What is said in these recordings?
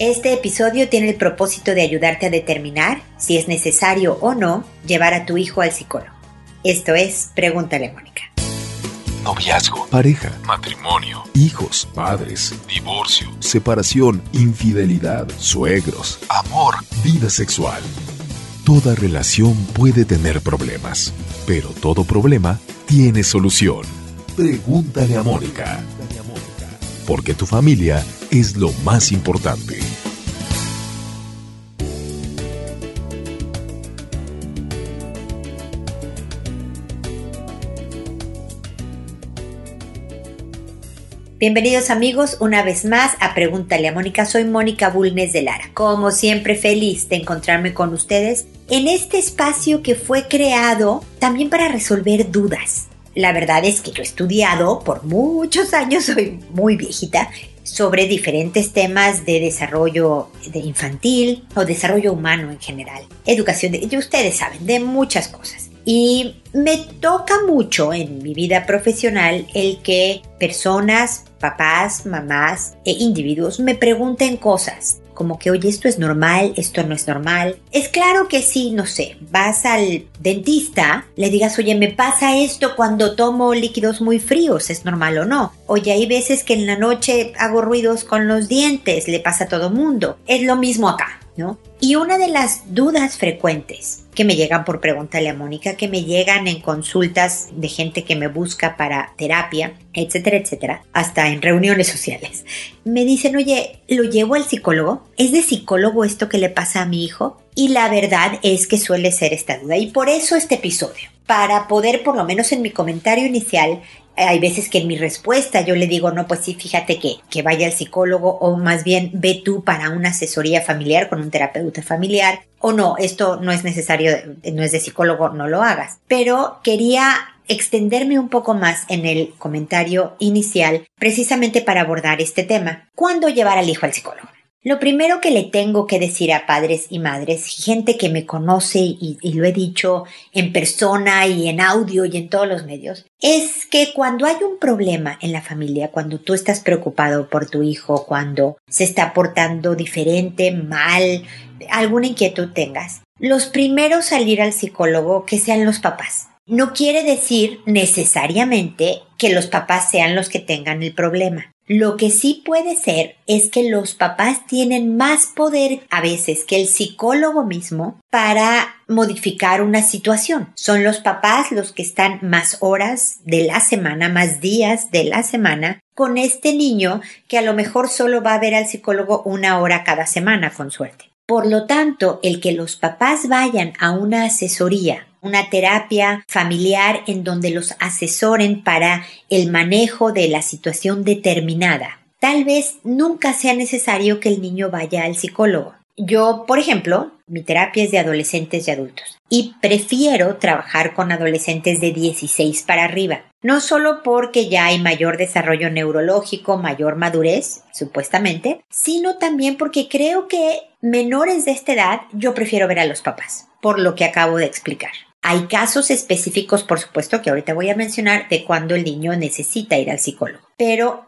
Este episodio tiene el propósito de ayudarte a determinar si es necesario o no llevar a tu hijo al psicólogo. Esto es Pregúntale a Mónica. Noviazgo, pareja, matrimonio, hijos, padres, divorcio, separación, infidelidad, suegros, amor, vida sexual. Toda relación puede tener problemas, pero todo problema tiene solución. Pregúntale a Mónica. Porque tu familia es lo más importante. Bienvenidos amigos una vez más a Pregúntale a Mónica. Soy Mónica Bulnes de Lara. Como siempre feliz de encontrarme con ustedes en este espacio que fue creado también para resolver dudas. La verdad es que yo he estudiado por muchos años, soy muy viejita, sobre diferentes temas de desarrollo de infantil o desarrollo humano en general. Educación, de, ustedes saben, de muchas cosas. Y me toca mucho en mi vida profesional el que personas, papás, mamás e individuos me pregunten cosas como que, oye, esto es normal, esto no es normal. Es claro que sí, no sé, vas al dentista, le digas, oye, me pasa esto cuando tomo líquidos muy fríos, ¿es normal o no? Oye, hay veces que en la noche hago ruidos con los dientes, le pasa a todo mundo. Es lo mismo acá, Y una de las dudas frecuentes que me llegan por preguntarle a Mónica, que me llegan en consultas de gente que me busca para terapia, etcétera, etcétera, hasta en reuniones sociales. Me dicen, oye, ¿lo llevo al psicólogo? ¿Es de psicólogo esto que le pasa a mi hijo? Y la verdad es que suele ser esta duda. Y por eso este episodio, para poder, por lo menos en mi comentario inicial, hay veces que en mi respuesta yo le digo, no, pues sí, fíjate que, que vaya al psicólogo o más bien ve tú para una asesoría familiar con un terapeuta familiar o no, esto no es necesario, no es de psicólogo, no lo hagas. Pero quería extenderme un poco más en el comentario inicial precisamente para abordar este tema. ¿Cuándo llevar al hijo al psicólogo? Lo primero que le tengo que decir a padres y madres, gente que me conoce y, lo he dicho en persona y en audio y en todos los medios, es que cuando hay un problema en la familia, cuando tú estás preocupado por tu hijo, cuando se está portando diferente, mal, alguna inquietud tengas, los primeros salir al psicólogo que sean los papás. No quiere decir necesariamente que los papás sean los que tengan el problema. Lo que sí puede ser es que los papás tienen más poder a veces que el psicólogo mismo para modificar una situación. Son los papás los que están más horas de la semana, más días de la semana con este niño que a lo mejor solo va a ver al psicólogo una hora cada semana con suerte. Por lo tanto, el que los papás vayan a una asesoría una terapia familiar en donde los asesoren para el manejo de la situación determinada. Tal vez nunca sea necesario que el niño vaya al psicólogo. Yo, por ejemplo, mi terapia es de adolescentes y adultos y prefiero trabajar con adolescentes de 16 para arriba. No solo porque ya hay mayor desarrollo neurológico, mayor madurez, supuestamente, sino también porque creo que menores de esta edad yo prefiero ver a los papás, por lo que acabo de explicar. Hay casos específicos, por supuesto, que ahorita voy a mencionar de cuando el niño necesita ir al psicólogo. Pero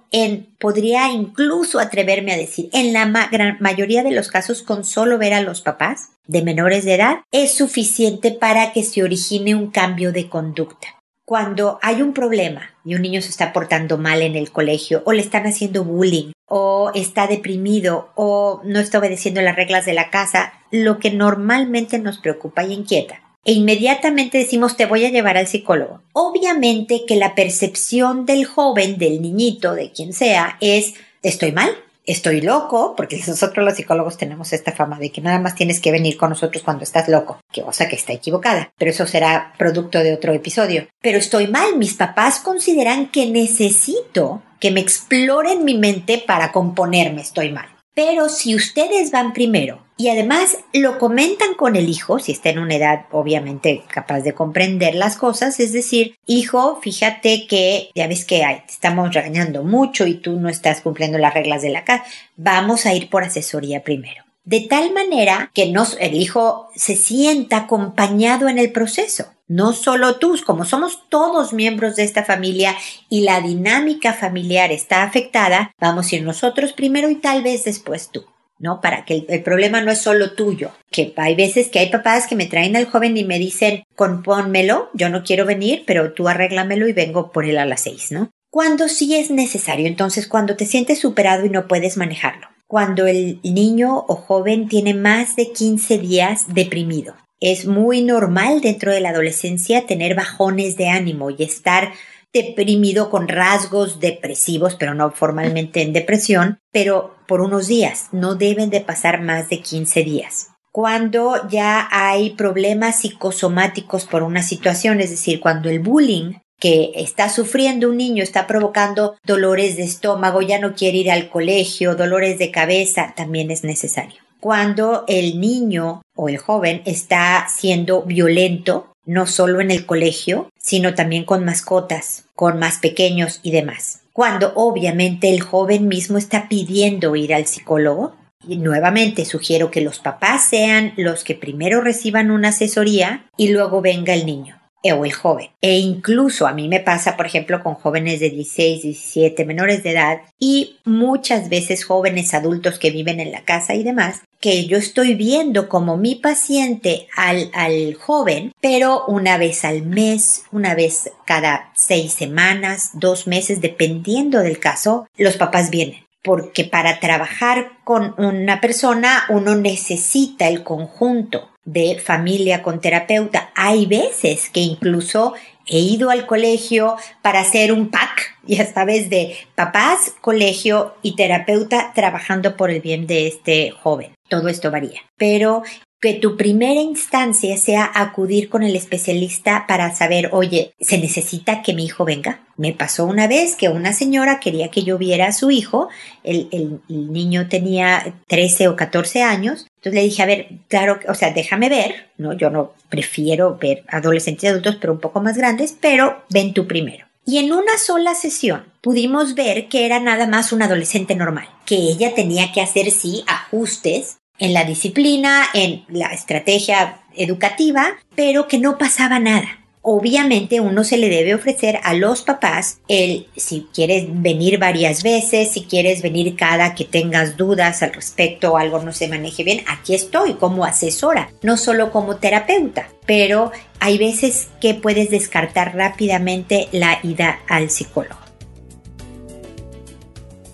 podría incluso atreverme a decir, en la gran mayoría de los casos, con solo ver a los papás de menores de edad, es suficiente para que se origine un cambio de conducta. Cuando hay un problema y un niño se está portando mal en el colegio o le están haciendo bullying o está deprimido o no está obedeciendo las reglas de la casa, lo que normalmente nos preocupa y inquieta e inmediatamente decimos te voy a llevar al psicólogo. Obviamente que la percepción del joven, del niñito, de quien sea, es estoy mal, estoy loco, porque nosotros los psicólogos tenemos esta fama de que nada más tienes que venir con nosotros cuando estás loco, que cosa que está equivocada, pero eso será producto de otro episodio. Pero estoy mal, mis papás consideran que necesito que me exploren mi mente para componerme, estoy mal. Pero si ustedes van primero y además lo comentan con el hijo, si está en una edad obviamente capaz de comprender las cosas, es decir, hijo, fíjate que ya ves que te estamos regañando mucho y tú no estás cumpliendo las reglas de la casa, vamos a ir por asesoría primero. De tal manera que nos, el hijo se sienta acompañado en el proceso. No solo tú, como somos todos miembros de esta familia y la dinámica familiar está afectada, vamos a ir nosotros primero y tal vez después tú. ¿no? Para que el, problema no es solo tuyo, que hay veces que hay papás que me traen al joven y me dicen, compónmelo, yo no quiero venir, pero tú arréglamelo y vengo por él a las seis, ¿no? Cuando sí es necesario, entonces cuando te sientes superado y no puedes manejarlo, cuando el niño o joven tiene más de 15 días deprimido. Es muy normal dentro de la adolescencia tener bajones de ánimo y estar deprimido con rasgos depresivos, pero no formalmente en depresión, pero por unos días. No deben de pasar más de 15 días. Cuando ya hay problemas psicosomáticos por una situación, es decir, cuando el bullying que está sufriendo un niño está provocando dolores de estómago, ya no quiere ir al colegio, dolores de cabeza, también es necesario. Cuando el niño o el joven está siendo violento, no solo en el colegio, sino también con mascotas, con más pequeños y demás. Cuando obviamente el joven mismo está pidiendo ir al psicólogo, y nuevamente sugiero que los papás sean los que primero reciban una asesoría y luego venga el niño o el joven. E incluso a mí me pasa, por ejemplo, con jóvenes de 16, 17, menores de edad y muchas veces jóvenes adultos que viven en la casa y demás, que yo estoy viendo como mi paciente al, al joven, pero una vez al mes, una vez cada seis semanas, dos meses, dependiendo del caso, los papás vienen porque para trabajar con una persona uno necesita el conjunto de familia con terapeuta. Hay veces que incluso he ido al colegio para hacer un pack, ya sabes, de papás, colegio y terapeuta trabajando por el bien de este joven. Todo esto varía. Pero que tu primera instancia sea acudir con el especialista para saber, oye, ¿se necesita que mi hijo venga? Me pasó una vez que una señora quería que yo viera a su hijo, el, el, niño tenía 13 o 14 años, entonces le dije, a ver, claro, o sea, déjame ver, ¿no? Yo no prefiero ver adolescentes y adultos, pero un poco más grandes, pero ven tú primero. Y en una sola sesión pudimos ver que era nada más un adolescente normal, que ella tenía que hacer sí ajustes en la disciplina, en la estrategia educativa, pero que no pasaba nada. Obviamente uno se le debe ofrecer a los papás el si quieres venir varias veces, si quieres venir cada que tengas dudas al respecto o algo no se maneje bien, aquí estoy como asesora, no solo como terapeuta, pero hay veces que puedes descartar rápidamente la ida al psicólogo.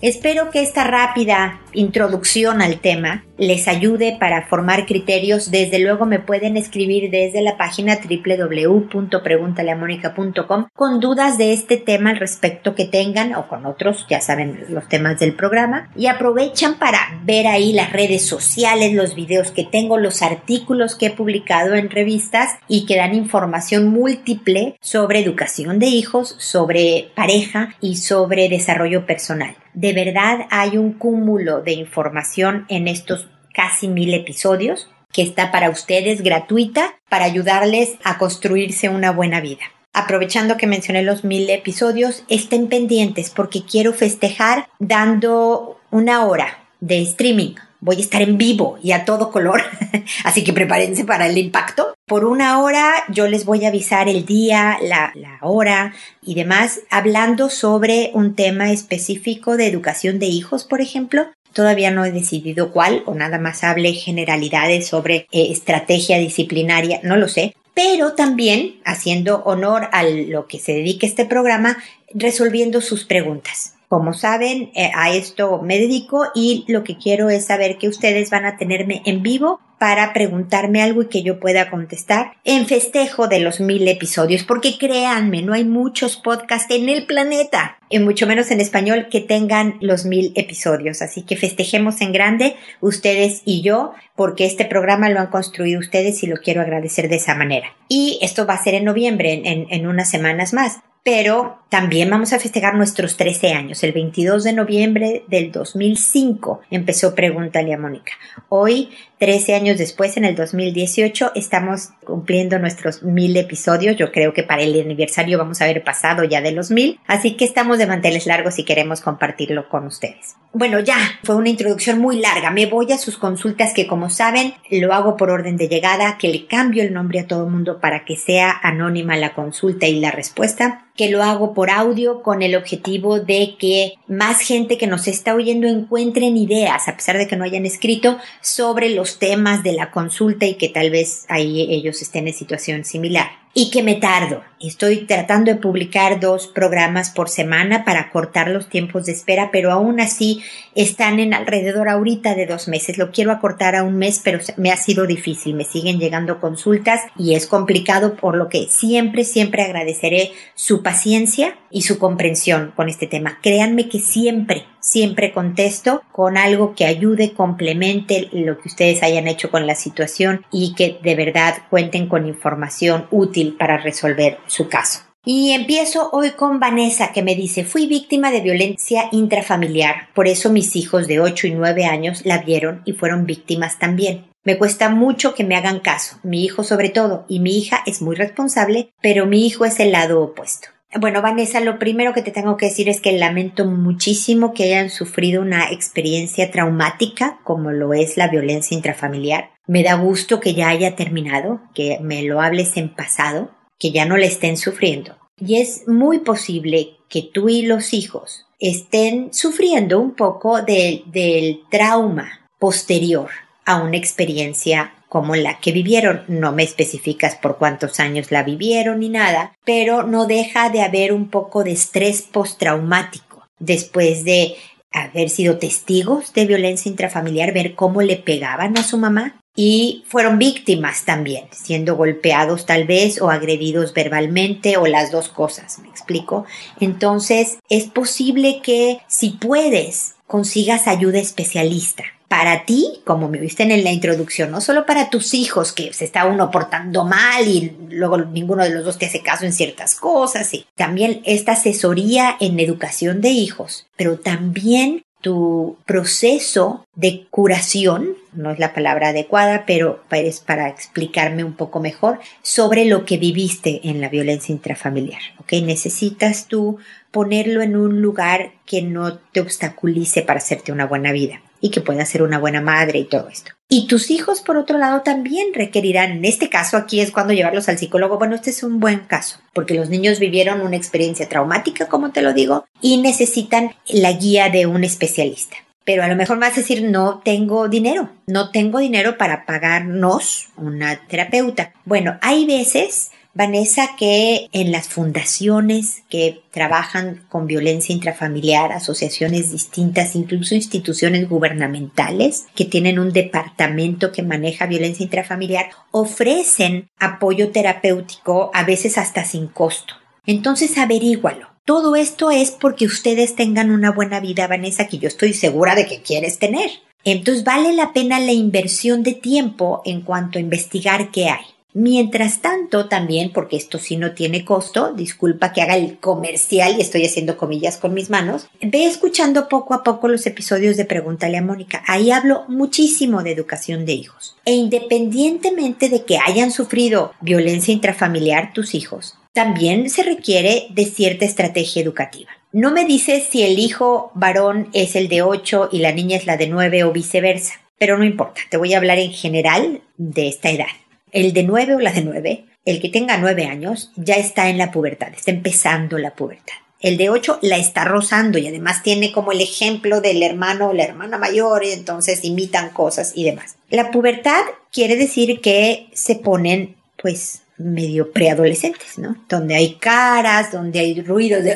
Espero que esta rápida introducción al tema les ayude para formar criterios. Desde luego me pueden escribir desde la página www.preguntaleamónica.com con dudas de este tema al respecto que tengan o con otros, ya saben los temas del programa. Y aprovechan para ver ahí las redes sociales, los videos que tengo, los artículos que he publicado en revistas y que dan información múltiple sobre educación de hijos, sobre pareja y sobre desarrollo personal. De verdad hay un cúmulo de información en estos casi mil episodios que está para ustedes gratuita para ayudarles a construirse una buena vida. Aprovechando que mencioné los mil episodios, estén pendientes porque quiero festejar dando una hora de streaming voy a estar en vivo y a todo color, así que prepárense para el impacto. Por una hora yo les voy a avisar el día, la, hora y demás, hablando sobre un tema específico de educación de hijos, por ejemplo. Todavía no he decidido cuál o nada más hable generalidades sobre eh, estrategia disciplinaria, no lo sé, pero también haciendo honor a lo que se dedica este programa, resolviendo sus preguntas. Como saben, eh, a esto me dedico y lo que quiero es saber que ustedes van a tenerme en vivo para preguntarme algo y que yo pueda contestar en festejo de los mil episodios, porque créanme, no hay muchos podcasts en el planeta, y mucho menos en español, que tengan los mil episodios. Así que festejemos en grande ustedes y yo, porque este programa lo han construido ustedes y lo quiero agradecer de esa manera. Y esto va a ser en noviembre, en, unas semanas más pero también vamos a festejar nuestros 13 años. El 22 de noviembre del 2005 empezó Pregúntale a Mónica. Hoy 13 años después, en el 2018, estamos cumpliendo nuestros mil episodios. Yo creo que para el aniversario vamos a haber pasado ya de los mil. Así que estamos de manteles largos y queremos compartirlo con ustedes. Bueno, ya, fue una introducción muy larga. Me voy a sus consultas que como saben lo hago por orden de llegada, que le cambio el nombre a todo el mundo para que sea anónima la consulta y la respuesta que lo hago por audio con el objetivo de que más gente que nos está oyendo encuentren ideas, a pesar de que no hayan escrito, sobre los temas de la consulta y que tal vez ahí ellos estén en situación similar y que me tardo. Estoy tratando de publicar dos programas por semana para cortar los tiempos de espera, pero aún así están en alrededor ahorita de dos meses. Lo quiero acortar a un mes, pero me ha sido difícil. Me siguen llegando consultas y es complicado, por lo que siempre, siempre agradeceré su paciencia y su comprensión con este tema. Créanme que siempre, siempre contesto con algo que ayude, complemente lo que ustedes hayan hecho con la situación y que de verdad cuenten con información útil para resolver su caso. Y empiezo hoy con Vanessa que me dice, fui víctima de violencia intrafamiliar, por eso mis hijos de 8 y 9 años la vieron y fueron víctimas también. Me cuesta mucho que me hagan caso, mi hijo sobre todo, y mi hija es muy responsable, pero mi hijo es el lado opuesto. Bueno, Vanessa, lo primero que te tengo que decir es que lamento muchísimo que hayan sufrido una experiencia traumática como lo es la violencia intrafamiliar. Me da gusto que ya haya terminado, que me lo hables en pasado, que ya no la estén sufriendo. Y es muy posible que tú y los hijos estén sufriendo un poco del trauma posterior a una experiencia como la que vivieron. No me especificas por cuántos años la vivieron ni nada, pero no deja de haber un poco de estrés postraumático después de haber sido testigos de violencia intrafamiliar, ver cómo le pegaban a su mamá y fueron víctimas también, siendo golpeados tal vez o agredidos verbalmente o las dos cosas, ¿me explico? Entonces es posible que si puedes consigas ayuda especialista para ti, como me viste en la introducción, no solo para tus hijos, que se está uno portando mal y luego ninguno de los dos te hace caso en ciertas cosas, y también esta asesoría en educación de hijos, pero también tu proceso de curación, no es la palabra adecuada, pero es para explicarme un poco mejor sobre lo que viviste en la violencia intrafamiliar. ¿ok? Necesitas tú ponerlo en un lugar que no te obstaculice para hacerte una buena vida y que pueda ser una buena madre y todo esto. Y tus hijos, por otro lado, también requerirán, en este caso aquí es cuando llevarlos al psicólogo, bueno, este es un buen caso, porque los niños vivieron una experiencia traumática, como te lo digo, y necesitan la guía de un especialista. Pero a lo mejor vas a decir, no tengo dinero, no tengo dinero para pagarnos una terapeuta. Bueno, hay veces Vanessa, que en las fundaciones que trabajan con violencia intrafamiliar, asociaciones distintas, incluso instituciones gubernamentales que tienen un departamento que maneja violencia intrafamiliar, ofrecen apoyo terapéutico a veces hasta sin costo. Entonces averígualo. Todo esto es porque ustedes tengan una buena vida, Vanessa, que yo estoy segura de que quieres tener. Entonces vale la pena la inversión de tiempo en cuanto a investigar qué hay. Mientras tanto, también, porque esto sí no tiene costo, disculpa que haga el comercial y estoy haciendo comillas con mis manos, ve escuchando poco a poco los episodios de Pregúntale a Mónica. Ahí hablo muchísimo de educación de hijos. E independientemente de que hayan sufrido violencia intrafamiliar tus hijos, también se requiere de cierta estrategia educativa. No me dices si el hijo varón es el de 8 y la niña es la de 9 o viceversa, pero no importa, te voy a hablar en general de esta edad el de nueve o la de nueve, el que tenga nueve años, ya está en la pubertad, está empezando la pubertad. El de ocho la está rozando y además tiene como el ejemplo del hermano o la hermana mayor y entonces imitan cosas y demás. La pubertad quiere decir que se ponen pues medio preadolescentes, ¿no? Donde hay caras, donde hay ruidos de,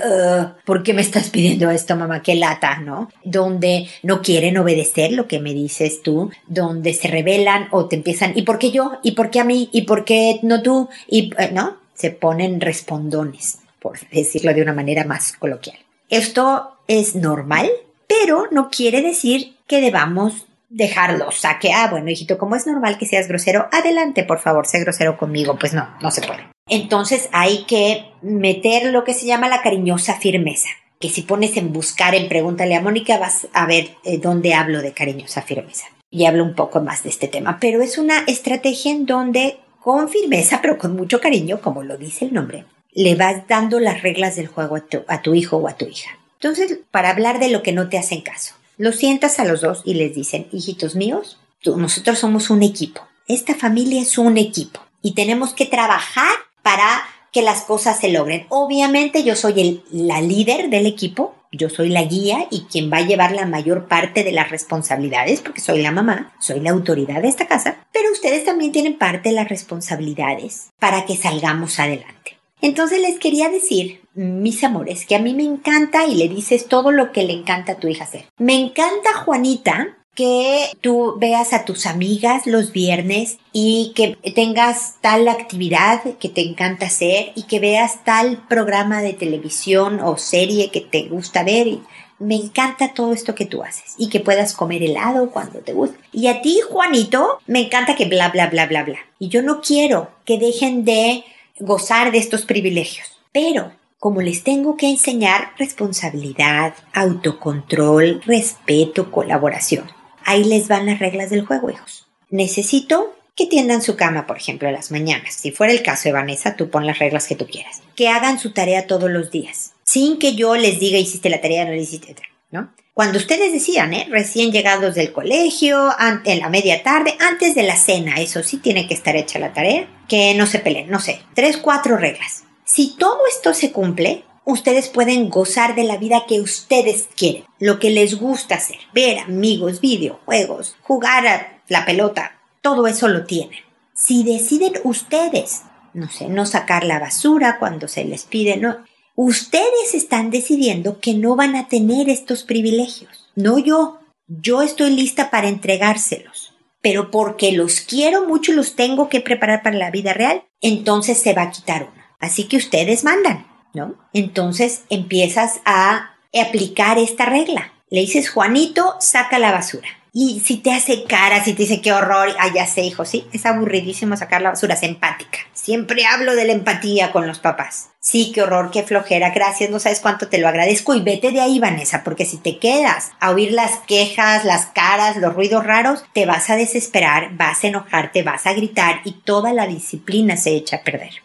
¿por qué me estás pidiendo esto, mamá? Qué lata, ¿no? Donde no quieren obedecer lo que me dices tú, donde se rebelan o te empiezan, ¿y por qué yo? ¿Y por qué a mí? ¿Y por qué no tú? Y, eh, ¿no? Se ponen respondones, por decirlo de una manera más coloquial. Esto es normal, pero no quiere decir que debamos dejarlo, saque, ah, bueno, hijito, como es normal que seas grosero, adelante, por favor, sé grosero conmigo, pues no, no se puede. Entonces hay que meter lo que se llama la cariñosa firmeza, que si pones en buscar, en pregúntale a Mónica, vas a ver eh, dónde hablo de cariñosa firmeza. y hablo un poco más de este tema, pero es una estrategia en donde con firmeza, pero con mucho cariño, como lo dice el nombre, le vas dando las reglas del juego a tu, hijo o a tu hija. Entonces, para hablar de lo que no te hacen caso, los sientas a los dos y les dicen, hijitos míos, nosotros somos un equipo. Esta familia es un equipo y tenemos que trabajar para que las cosas se logren. Obviamente yo soy la líder del equipo, yo soy la guía y quien va a llevar la mayor parte de las responsabilidades, porque soy la mamá, soy la autoridad de esta casa, pero ustedes también tienen parte de las responsabilidades para que salgamos adelante. Entonces les quería decir, mis amores, que a mí me encanta y le dices todo lo que le encanta a tu hija hacer. Me encanta Juanita que tú veas a tus amigas los viernes y que tengas tal actividad que te encanta hacer y que veas tal programa de televisión o serie que te gusta ver. Me encanta todo esto que tú haces y que puedas comer helado cuando te guste. Y a ti, Juanito, me encanta que bla, bla, bla, bla, bla. Y yo no quiero que dejen de gozar de estos privilegios. Pero como les tengo que enseñar responsabilidad, autocontrol, respeto, colaboración. Ahí les van las reglas del juego, hijos. Necesito que tiendan su cama, por ejemplo, a las mañanas. Si fuera el caso de Vanessa, tú pon las reglas que tú quieras. Que hagan su tarea todos los días, sin que yo les diga hiciste la tarea, no la hiciste, ¿no? Cuando ustedes decían, ¿eh? recién llegados del colegio, en la media tarde, antes de la cena, eso sí tiene que estar hecha la tarea, que no se peleen, no sé, tres, cuatro reglas. Si todo esto se cumple, ustedes pueden gozar de la vida que ustedes quieren, lo que les gusta hacer, ver amigos, videojuegos, jugar a la pelota, todo eso lo tienen. Si deciden ustedes, no sé, no sacar la basura cuando se les pide, no, ustedes están decidiendo que no van a tener estos privilegios, no yo. Yo estoy lista para entregárselos, pero porque los quiero mucho los tengo que preparar para la vida real, entonces se va a quitar uno. Así que ustedes mandan. ¿no? Entonces empiezas a aplicar esta regla. Le dices, Juanito, saca la basura. Y si te hace cara, si te dice qué horror, ah, ya sé, hijo, sí, es aburridísimo sacar la basura, es empática. Siempre hablo de la empatía con los papás. Sí, qué horror, qué flojera, gracias, no sabes cuánto te lo agradezco y vete de ahí, Vanessa, porque si te quedas a oír las quejas, las caras, los ruidos raros, te vas a desesperar, vas a enojarte, vas a gritar y toda la disciplina se echa a perder.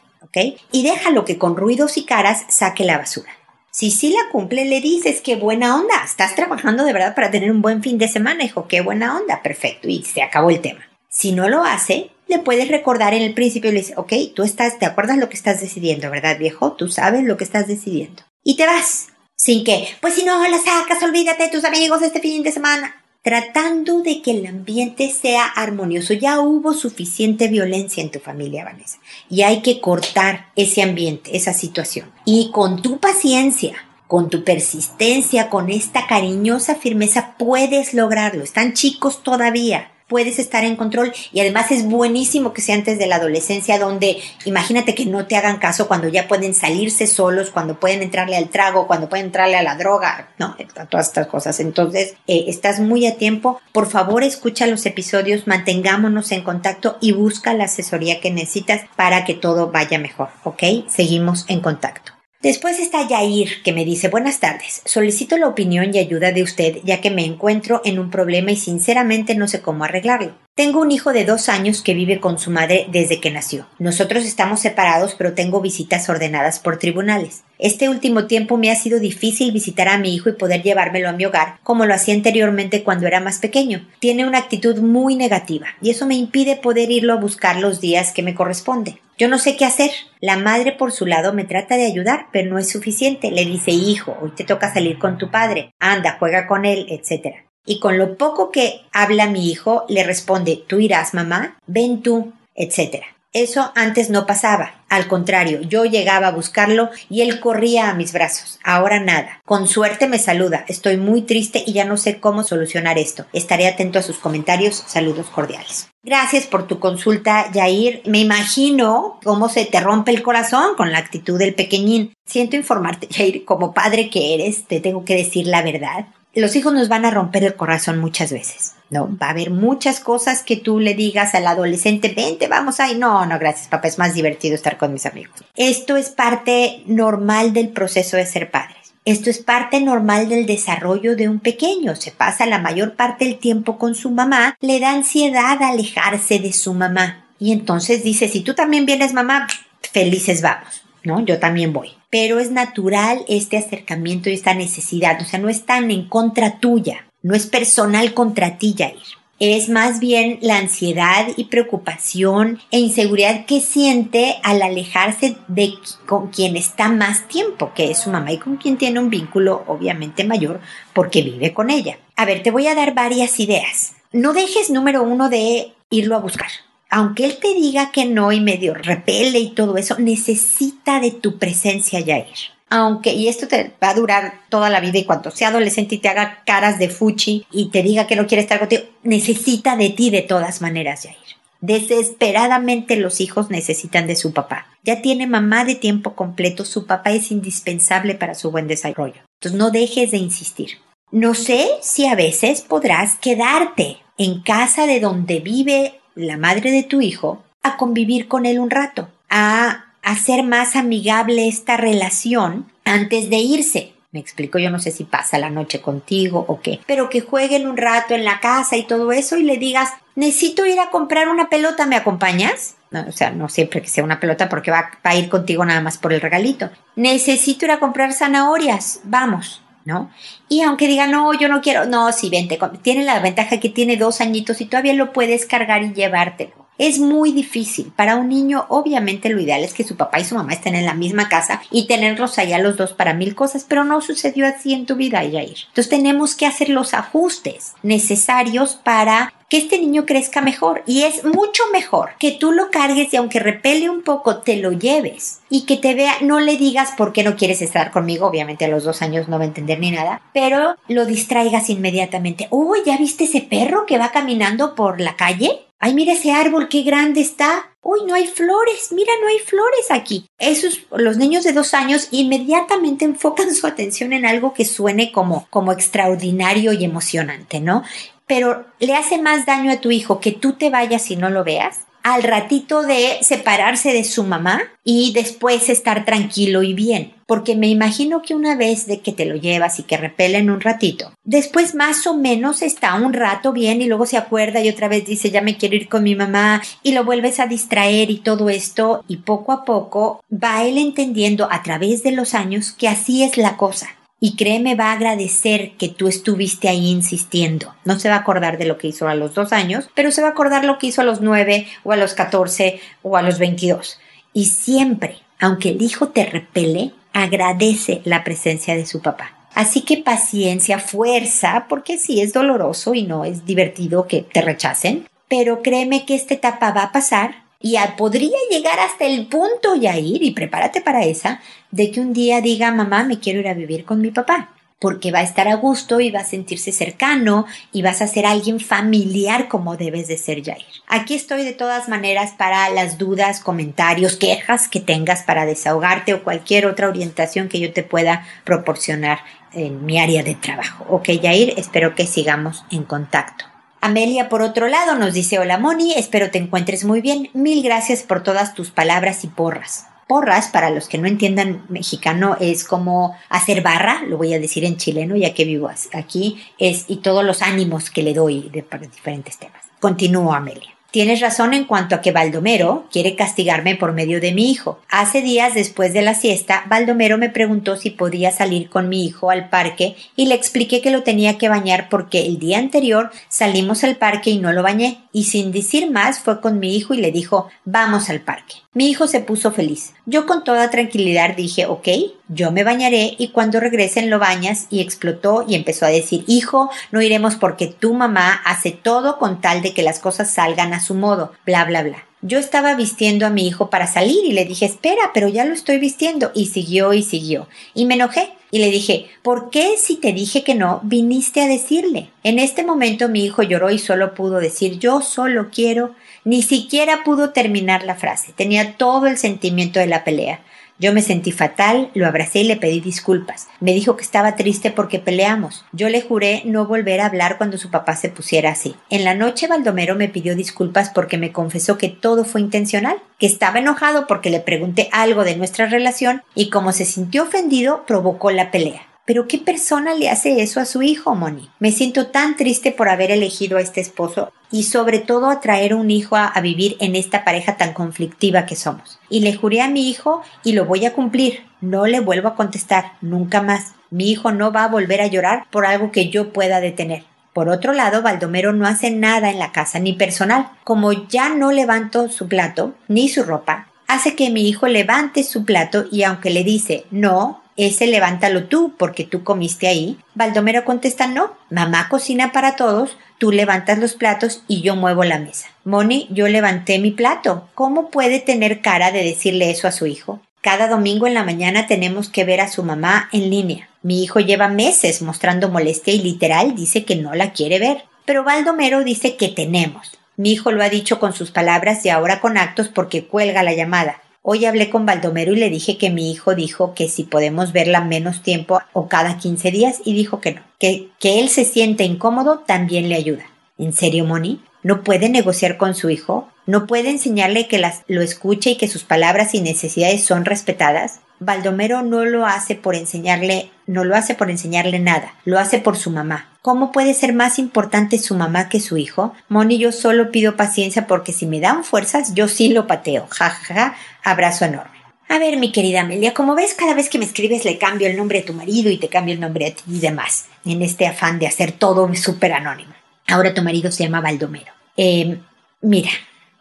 Y déjalo que con ruidos y caras saque la basura. Si sí la cumple, le dices qué buena onda. Estás trabajando de verdad para tener un buen fin de semana, hijo. Qué buena onda. Perfecto. Y se acabó el tema. Si no lo hace, le puedes recordar en el principio le dices, ok, tú estás, te acuerdas lo que estás decidiendo, ¿verdad, viejo? Tú sabes lo que estás decidiendo. Y te vas. Sin que, pues si no la sacas, olvídate de tus amigos este fin de semana tratando de que el ambiente sea armonioso. Ya hubo suficiente violencia en tu familia, Vanessa, y hay que cortar ese ambiente, esa situación. Y con tu paciencia, con tu persistencia, con esta cariñosa firmeza, puedes lograrlo. Están chicos todavía puedes estar en control y además es buenísimo que sea antes de la adolescencia donde imagínate que no te hagan caso cuando ya pueden salirse solos, cuando pueden entrarle al trago, cuando pueden entrarle a la droga, no, todas estas cosas. Entonces, eh, estás muy a tiempo. Por favor, escucha los episodios, mantengámonos en contacto y busca la asesoría que necesitas para que todo vaya mejor, ¿ok? Seguimos en contacto. Después está Yair, que me dice Buenas tardes. Solicito la opinión y ayuda de usted, ya que me encuentro en un problema y sinceramente no sé cómo arreglarlo. Tengo un hijo de dos años que vive con su madre desde que nació. Nosotros estamos separados, pero tengo visitas ordenadas por tribunales. Este último tiempo me ha sido difícil visitar a mi hijo y poder llevármelo a mi hogar, como lo hacía anteriormente cuando era más pequeño. Tiene una actitud muy negativa, y eso me impide poder irlo a buscar los días que me corresponde. Yo no sé qué hacer. La madre por su lado me trata de ayudar, pero no es suficiente. Le dice, hijo, hoy te toca salir con tu padre. Anda, juega con él, etc. Y con lo poco que habla mi hijo, le responde, tú irás, mamá, ven tú, etc. Eso antes no pasaba. Al contrario, yo llegaba a buscarlo y él corría a mis brazos. Ahora nada. Con suerte me saluda. Estoy muy triste y ya no sé cómo solucionar esto. Estaré atento a sus comentarios. Saludos cordiales. Gracias por tu consulta, Yair. Me imagino cómo se te rompe el corazón con la actitud del pequeñín. Siento informarte, Yair, como padre que eres, te tengo que decir la verdad. Los hijos nos van a romper el corazón muchas veces. ¿no? Va a haber muchas cosas que tú le digas al adolescente, vente, vamos ahí. No, no, gracias, papá, es más divertido estar con mis amigos. Esto es parte normal del proceso de ser padres. Esto es parte normal del desarrollo de un pequeño. Se pasa la mayor parte del tiempo con su mamá, le da ansiedad alejarse de su mamá. Y entonces dice, si tú también vienes mamá, felices vamos, ¿no? Yo también voy. Pero es natural este acercamiento y esta necesidad, o sea, no están en contra tuya, no es personal contra ti, Jair es más bien la ansiedad y preocupación e inseguridad que siente al alejarse de con quien está más tiempo, que es su mamá y con quien tiene un vínculo obviamente mayor porque vive con ella. A ver, te voy a dar varias ideas. No dejes número uno de irlo a buscar. Aunque él te diga que no y medio repele y todo eso, necesita de tu presencia, Jair aunque, y esto te va a durar toda la vida y cuando sea adolescente y te haga caras de fuchi y te diga que no quiere estar contigo, necesita de ti de todas maneras, Jair. Desesperadamente los hijos necesitan de su papá. Ya tiene mamá de tiempo completo, su papá es indispensable para su buen desarrollo. Entonces no dejes de insistir. No sé si a veces podrás quedarte en casa de donde vive la madre de tu hijo a convivir con él un rato, a hacer más amigable esta relación antes de irse. Me explico, yo no sé si pasa la noche contigo o qué, pero que jueguen un rato en la casa y todo eso y le digas, necesito ir a comprar una pelota, ¿me acompañas? o sea, no siempre que sea una pelota porque va, va a ir contigo nada más por el regalito. Necesito ir a comprar zanahorias, vamos. ¿No? Y aunque diga, no, yo no quiero, no, sí, vente, tiene la ventaja que tiene dos añitos y todavía lo puedes cargar y llevártelo. Es muy difícil. Para un niño, obviamente lo ideal es que su papá y su mamá estén en la misma casa y tenerlos allá los dos para mil cosas, pero no sucedió así en tu vida, Yair. Entonces tenemos que hacer los ajustes necesarios para que este niño crezca mejor. Y es mucho mejor que tú lo cargues y aunque repele un poco, te lo lleves. Y que te vea, no le digas por qué no quieres estar conmigo, obviamente a los dos años no va a entender ni nada, pero lo distraigas inmediatamente. Uy, ¿ya viste ese perro que va caminando por la calle? Ay, mira ese árbol, qué grande está. Uy, no hay flores, mira, no hay flores aquí. Esos, los niños de dos años inmediatamente enfocan su atención en algo que suene como, como extraordinario y emocionante, ¿no? Pero le hace más daño a tu hijo que tú te vayas y no lo veas al ratito de separarse de su mamá y después estar tranquilo y bien. Porque me imagino que una vez de que te lo llevas y que repelen un ratito, después más o menos está un rato bien y luego se acuerda y otra vez dice ya me quiero ir con mi mamá y lo vuelves a distraer y todo esto y poco a poco va él entendiendo a través de los años que así es la cosa y créeme, va a agradecer que tú estuviste ahí insistiendo. No se va a acordar de lo que hizo a los dos años, pero se va a acordar lo que hizo a los nueve o a los catorce o a los veintidós. Y siempre, aunque el hijo te repele, agradece la presencia de su papá. Así que paciencia, fuerza, porque sí es doloroso y no es divertido que te rechacen, pero créeme que esta etapa va a pasar y podría llegar hasta el punto, Yair, y prepárate para esa, de que un día diga, mamá, me quiero ir a vivir con mi papá porque va a estar a gusto y va a sentirse cercano y vas a ser alguien familiar como debes de ser Jair. Aquí estoy de todas maneras para las dudas, comentarios, quejas que tengas para desahogarte o cualquier otra orientación que yo te pueda proporcionar en mi área de trabajo. Ok, Jair, espero que sigamos en contacto. Amelia, por otro lado, nos dice, hola Moni, espero te encuentres muy bien. Mil gracias por todas tus palabras y porras. Porras, para los que no entiendan mexicano, es como hacer barra, lo voy a decir en chileno ya que vivo aquí, es y todos los ánimos que le doy de, para diferentes temas. Continúo, Amelia. Tienes razón en cuanto a que Baldomero quiere castigarme por medio de mi hijo. Hace días después de la siesta, Baldomero me preguntó si podía salir con mi hijo al parque y le expliqué que lo tenía que bañar porque el día anterior salimos al parque y no lo bañé. Y sin decir más fue con mi hijo y le dijo vamos al parque. Mi hijo se puso feliz. Yo con toda tranquilidad dije, ok, yo me bañaré y cuando regresen lo bañas y explotó y empezó a decir, hijo, no iremos porque tu mamá hace todo con tal de que las cosas salgan a su modo, bla, bla, bla. Yo estaba vistiendo a mi hijo para salir y le dije, espera, pero ya lo estoy vistiendo. Y siguió y siguió. Y me enojé y le dije, ¿por qué si te dije que no, viniste a decirle? En este momento mi hijo lloró y solo pudo decir, yo solo quiero. Ni siquiera pudo terminar la frase. Tenía todo el sentimiento de la pelea. Yo me sentí fatal, lo abracé y le pedí disculpas. Me dijo que estaba triste porque peleamos. Yo le juré no volver a hablar cuando su papá se pusiera así. En la noche Baldomero me pidió disculpas porque me confesó que todo fue intencional, que estaba enojado porque le pregunté algo de nuestra relación y como se sintió ofendido provocó la pelea. Pero ¿qué persona le hace eso a su hijo, Moni? Me siento tan triste por haber elegido a este esposo y sobre todo a traer un hijo a, a, vivir en esta pareja tan conflictiva que somos. Y le juré a mi hijo y lo voy a cumplir. No le vuelvo a contestar, nunca más. Mi hijo no va a volver a llorar por algo que yo pueda detener. Por otro lado, Baldomero no hace nada en la casa ni personal. Como ya no levanto su plato ni su ropa, hace que mi hijo levante su plato y aunque le dice no, ese levántalo tú porque tú comiste ahí, Baldomero contesta no, mamá cocina para todos, tú levantas los platos y yo muevo la mesa. Moni, yo levanté mi plato. ¿Cómo puede tener cara de decirle eso a su hijo? Cada domingo en la mañana tenemos que ver a su mamá en línea. Mi hijo lleva meses mostrando molestia y literal dice que no la quiere ver. Pero Baldomero dice que tenemos. Mi hijo lo ha dicho con sus palabras y ahora con actos porque cuelga la llamada. Hoy hablé con Baldomero y le dije que mi hijo dijo que si podemos verla menos tiempo o cada 15 días y dijo que no. Que, que él se siente incómodo también le ayuda. ¿En serio, Moni? ¿No puede negociar con su hijo? ¿No puede enseñarle que las, lo escuche y que sus palabras y necesidades son respetadas? Baldomero no lo hace por enseñarle, no lo hace por enseñarle nada, lo hace por su mamá. ¿Cómo puede ser más importante su mamá que su hijo? Moni, yo solo pido paciencia porque si me dan fuerzas, yo sí lo pateo. Ja, ja, ja. Abrazo enorme. A ver, mi querida Amelia, como ves, cada vez que me escribes le cambio el nombre a tu marido y te cambio el nombre a ti y demás, en este afán de hacer todo súper anónimo. Ahora tu marido se llama Baldomero. Eh, mira,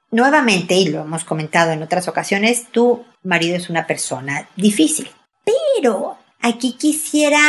Nuevamente, y lo hemos comentado en otras ocasiones, tu marido es una persona difícil. Pero aquí quisiera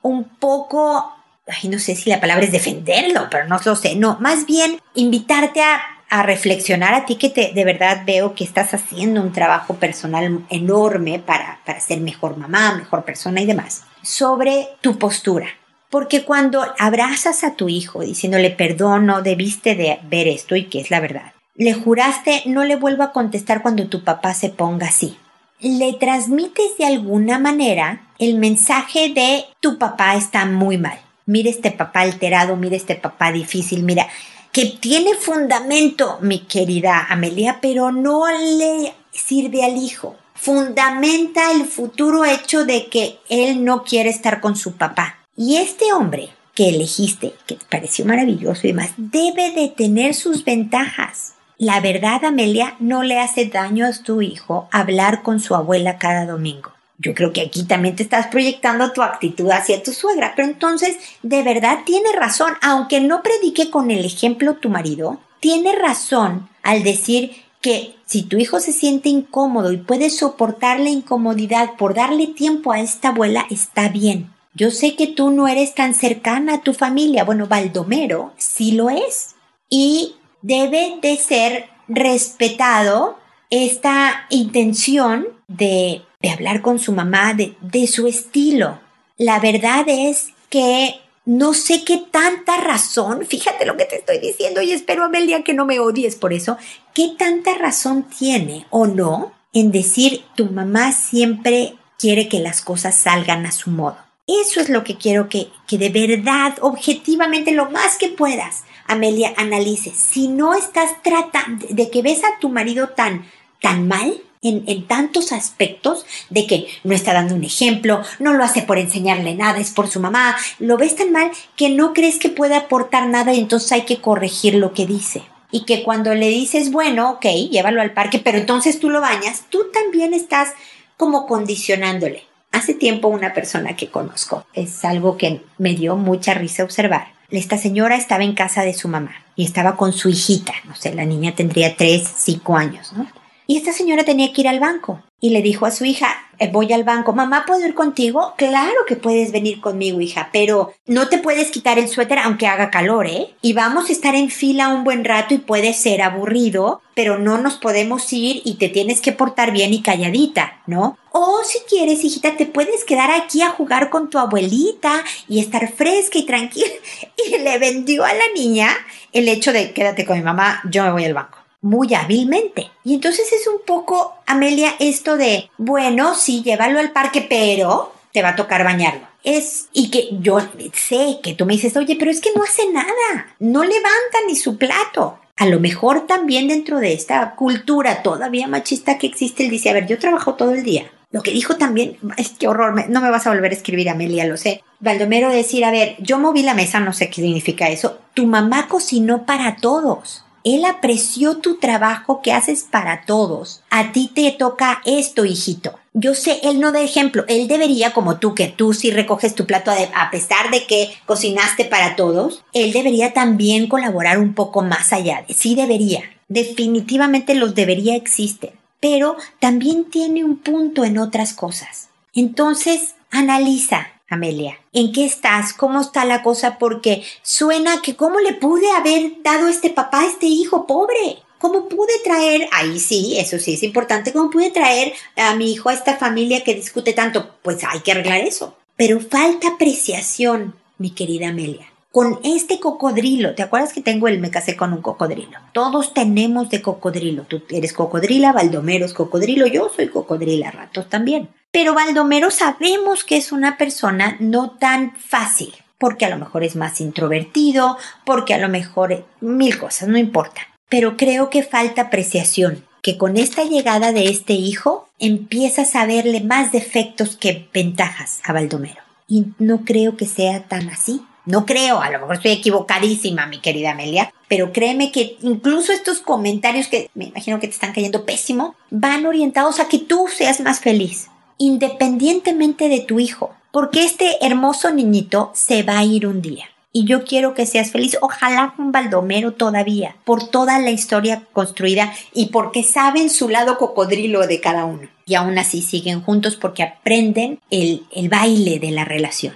un poco, ay, no sé si la palabra es defenderlo, pero no lo sé, no, más bien invitarte a, a reflexionar a ti que te, de verdad veo que estás haciendo un trabajo personal enorme para, para ser mejor mamá, mejor persona y demás, sobre tu postura. Porque cuando abrazas a tu hijo diciéndole perdón, no debiste de ver esto y que es la verdad, le juraste no le vuelvo a contestar cuando tu papá se ponga así. Le transmites de alguna manera el mensaje de tu papá está muy mal. Mira este papá alterado, mira este papá difícil, mira, que tiene fundamento, mi querida Amelia, pero no le sirve al hijo. Fundamenta el futuro hecho de que él no quiere estar con su papá. Y este hombre que elegiste, que te pareció maravilloso y demás, debe de tener sus ventajas. La verdad, Amelia, no le hace daño a tu hijo hablar con su abuela cada domingo. Yo creo que aquí también te estás proyectando tu actitud hacia tu suegra, pero entonces, de verdad tiene razón, aunque no predique con el ejemplo tu marido, tiene razón al decir que si tu hijo se siente incómodo y puede soportar la incomodidad por darle tiempo a esta abuela, está bien. Yo sé que tú no eres tan cercana a tu familia. Bueno, Baldomero sí lo es. Y debe de ser respetado esta intención de, de hablar con su mamá, de, de su estilo. La verdad es que no sé qué tanta razón, fíjate lo que te estoy diciendo y espero, Amelia, que no me odies por eso, qué tanta razón tiene o no en decir tu mamá siempre quiere que las cosas salgan a su modo. Eso es lo que quiero que, que de verdad, objetivamente, lo más que puedas, Amelia, analice. Si no estás tratando de que ves a tu marido tan, tan mal, en, tantos aspectos de que no está dando un ejemplo, no lo hace por enseñarle nada, es por su mamá, lo ves tan mal que no crees que puede aportar nada y entonces hay que corregir lo que dice. Y que cuando le dices, bueno, ok, llévalo al parque, pero entonces tú lo bañas, tú también estás como condicionándole. Hace tiempo una persona que conozco, es algo que me dio mucha risa observar, esta señora estaba en casa de su mamá y estaba con su hijita, no sé, la niña tendría tres, cinco años, ¿no? Y esta señora tenía que ir al banco y le dijo a su hija, eh, voy al banco, mamá, ¿puedo ir contigo? Claro que puedes venir conmigo, hija, pero no te puedes quitar el suéter aunque haga calor, ¿eh? Y vamos a estar en fila un buen rato y puede ser aburrido, pero no nos podemos ir y te tienes que portar bien y calladita, ¿no? O si quieres, hijita, te puedes quedar aquí a jugar con tu abuelita y estar fresca y tranquila. Y le vendió a la niña el hecho de quédate con mi mamá, yo me voy al banco muy hábilmente. Y entonces es un poco, Amelia, esto de, bueno, sí, llévalo al parque, pero te va a tocar bañarlo. Es, y que yo sé que tú me dices, oye, pero es que no hace nada, no levanta ni su plato. A lo mejor también dentro de esta cultura todavía machista que existe, él dice, a ver, yo trabajo todo el día. Lo que dijo también, es que horror, no me vas a volver a escribir, Amelia, lo sé. Baldomero decir, a ver, yo moví la mesa, no sé qué significa eso. Tu mamá cocinó para todos. Él apreció tu trabajo que haces para todos. A ti te toca esto, hijito. Yo sé, él no da ejemplo. Él debería, como tú, que tú sí recoges tu plato a pesar de que cocinaste para todos, él debería también colaborar un poco más allá. Sí debería. Definitivamente los debería existen pero también tiene un punto en otras cosas. Entonces, analiza, Amelia, ¿en qué estás? ¿Cómo está la cosa? Porque suena que cómo le pude haber dado este papá a este hijo pobre. ¿Cómo pude traer, ahí sí, eso sí es importante, cómo pude traer a mi hijo a esta familia que discute tanto? Pues hay que arreglar eso. Pero falta apreciación, mi querida Amelia con este cocodrilo. ¿Te acuerdas que tengo el me casé con un cocodrilo? Todos tenemos de cocodrilo. Tú eres cocodrila, Baldomero es cocodrilo, yo soy cocodrila ratos también. Pero Baldomero sabemos que es una persona no tan fácil, porque a lo mejor es más introvertido, porque a lo mejor mil cosas, no importa. Pero creo que falta apreciación, que con esta llegada de este hijo empiezas a verle más defectos que ventajas a Baldomero. Y no creo que sea tan así. No creo, a lo mejor estoy equivocadísima, mi querida Amelia, pero créeme que incluso estos comentarios que me imagino que te están cayendo pésimo, van orientados a que tú seas más feliz, independientemente de tu hijo, porque este hermoso niñito se va a ir un día. Y yo quiero que seas feliz, ojalá con Baldomero todavía, por toda la historia construida y porque saben su lado cocodrilo de cada uno. Y aún así siguen juntos porque aprenden el, el baile de la relación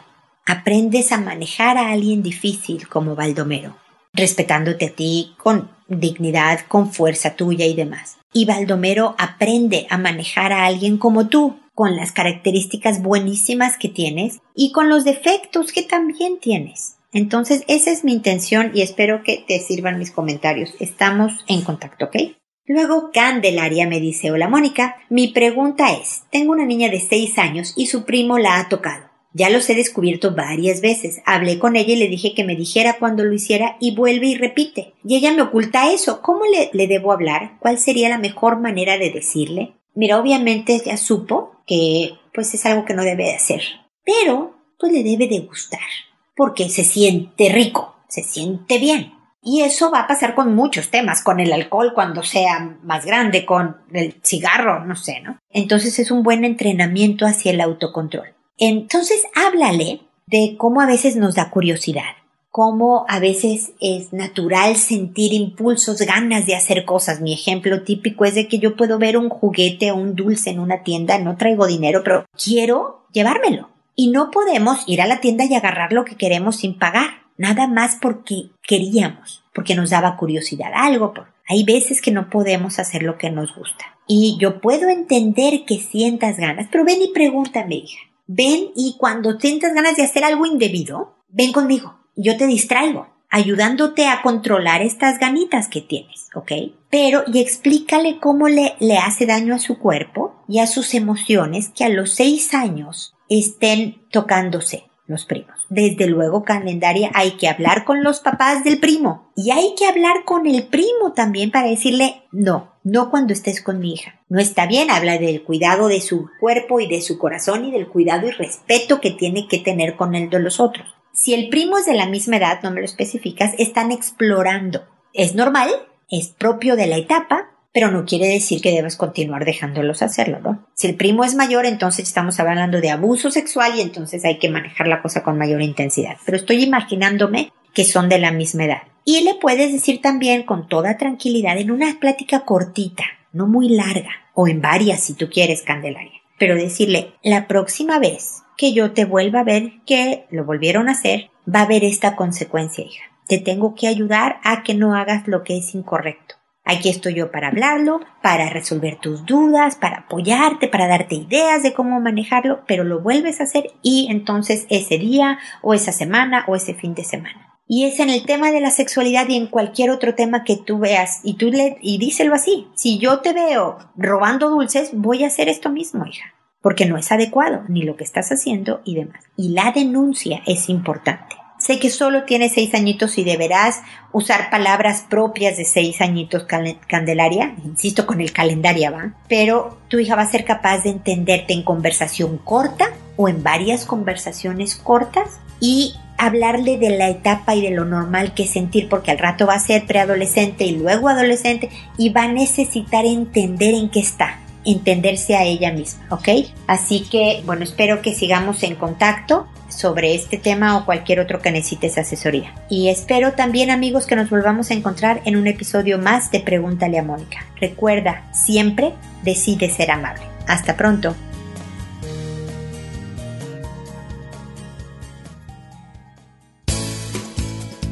aprendes a manejar a alguien difícil como Baldomero, respetándote a ti con dignidad, con fuerza tuya y demás. Y Baldomero aprende a manejar a alguien como tú, con las características buenísimas que tienes y con los defectos que también tienes. Entonces, esa es mi intención y espero que te sirvan mis comentarios. Estamos en contacto, ¿ok? Luego Candelaria me dice, hola Mónica, mi pregunta es, tengo una niña de 6 años y su primo la ha tocado. Ya los he descubierto varias veces. Hablé con ella y le dije que me dijera cuando lo hiciera y vuelve y repite. Y ella me oculta eso. ¿Cómo le, debo hablar? ¿Cuál sería la mejor manera de decirle? Mira, obviamente ya supo que pues es algo que no debe de hacer. Pero pues le debe de gustar. Porque se siente rico, se siente bien. Y eso va a pasar con muchos temas, con el alcohol cuando sea más grande, con el cigarro, no sé, ¿no? Entonces es un buen entrenamiento hacia el autocontrol. Entonces háblale de cómo a veces nos da curiosidad, cómo a veces es natural sentir impulsos, ganas de hacer cosas. Mi ejemplo típico es de que yo puedo ver un juguete o un dulce en una tienda, no traigo dinero, pero quiero llevármelo. Y no podemos ir a la tienda y agarrar lo que queremos sin pagar, nada más porque queríamos, porque nos daba curiosidad algo. Hay veces que no podemos hacer lo que nos gusta. Y yo puedo entender que sientas ganas, pero ven y pregúntame, hija, ven y cuando sientas ganas de hacer algo indebido, ven conmigo. Yo te distraigo, ayudándote a controlar estas ganitas que tienes, ¿ok? Pero y explícale cómo le, le hace daño a su cuerpo y a sus emociones que a los seis años estén tocándose los primos. Desde luego, calendaria, hay que hablar con los papás del primo y hay que hablar con el primo también para decirle no, no cuando estés con mi hija. No está bien, habla del cuidado de su cuerpo y de su corazón y del cuidado y respeto que tiene que tener con el de los otros. Si el primo es de la misma edad, no me lo especificas, están explorando. Es normal, es propio de la etapa, pero no quiere decir que debas continuar dejándolos hacerlo, ¿no? Si el primo es mayor, entonces estamos hablando de abuso sexual y entonces hay que manejar la cosa con mayor intensidad. Pero estoy imaginándome que son de la misma edad. Y le puedes decir también con toda tranquilidad en una plática cortita, no muy larga, o en varias si tú quieres, Candelaria, pero decirle, la próxima vez que yo te vuelva a ver que lo volvieron a hacer, va a haber esta consecuencia, hija. Te tengo que ayudar a que no hagas lo que es incorrecto. Aquí estoy yo para hablarlo, para resolver tus dudas, para apoyarte, para darte ideas de cómo manejarlo, pero lo vuelves a hacer y entonces ese día o esa semana o ese fin de semana. Y es en el tema de la sexualidad y en cualquier otro tema que tú veas y tú le y díselo así. Si yo te veo robando dulces, voy a hacer esto mismo, hija, porque no es adecuado ni lo que estás haciendo y demás. Y la denuncia es importante Sé que solo tienes seis añitos y deberás usar palabras propias de seis añitos, Candelaria. Insisto con el calendario, ¿va? Pero tu hija va a ser capaz de entenderte en conversación corta o en varias conversaciones cortas y hablarle de la etapa y de lo normal que sentir, porque al rato va a ser preadolescente y luego adolescente y va a necesitar entender en qué está entenderse a ella misma, ¿ok? Así que, bueno, espero que sigamos en contacto sobre este tema o cualquier otro que necesites asesoría. Y espero también, amigos, que nos volvamos a encontrar en un episodio más de Pregúntale a Mónica. Recuerda, siempre decide ser amable. Hasta pronto.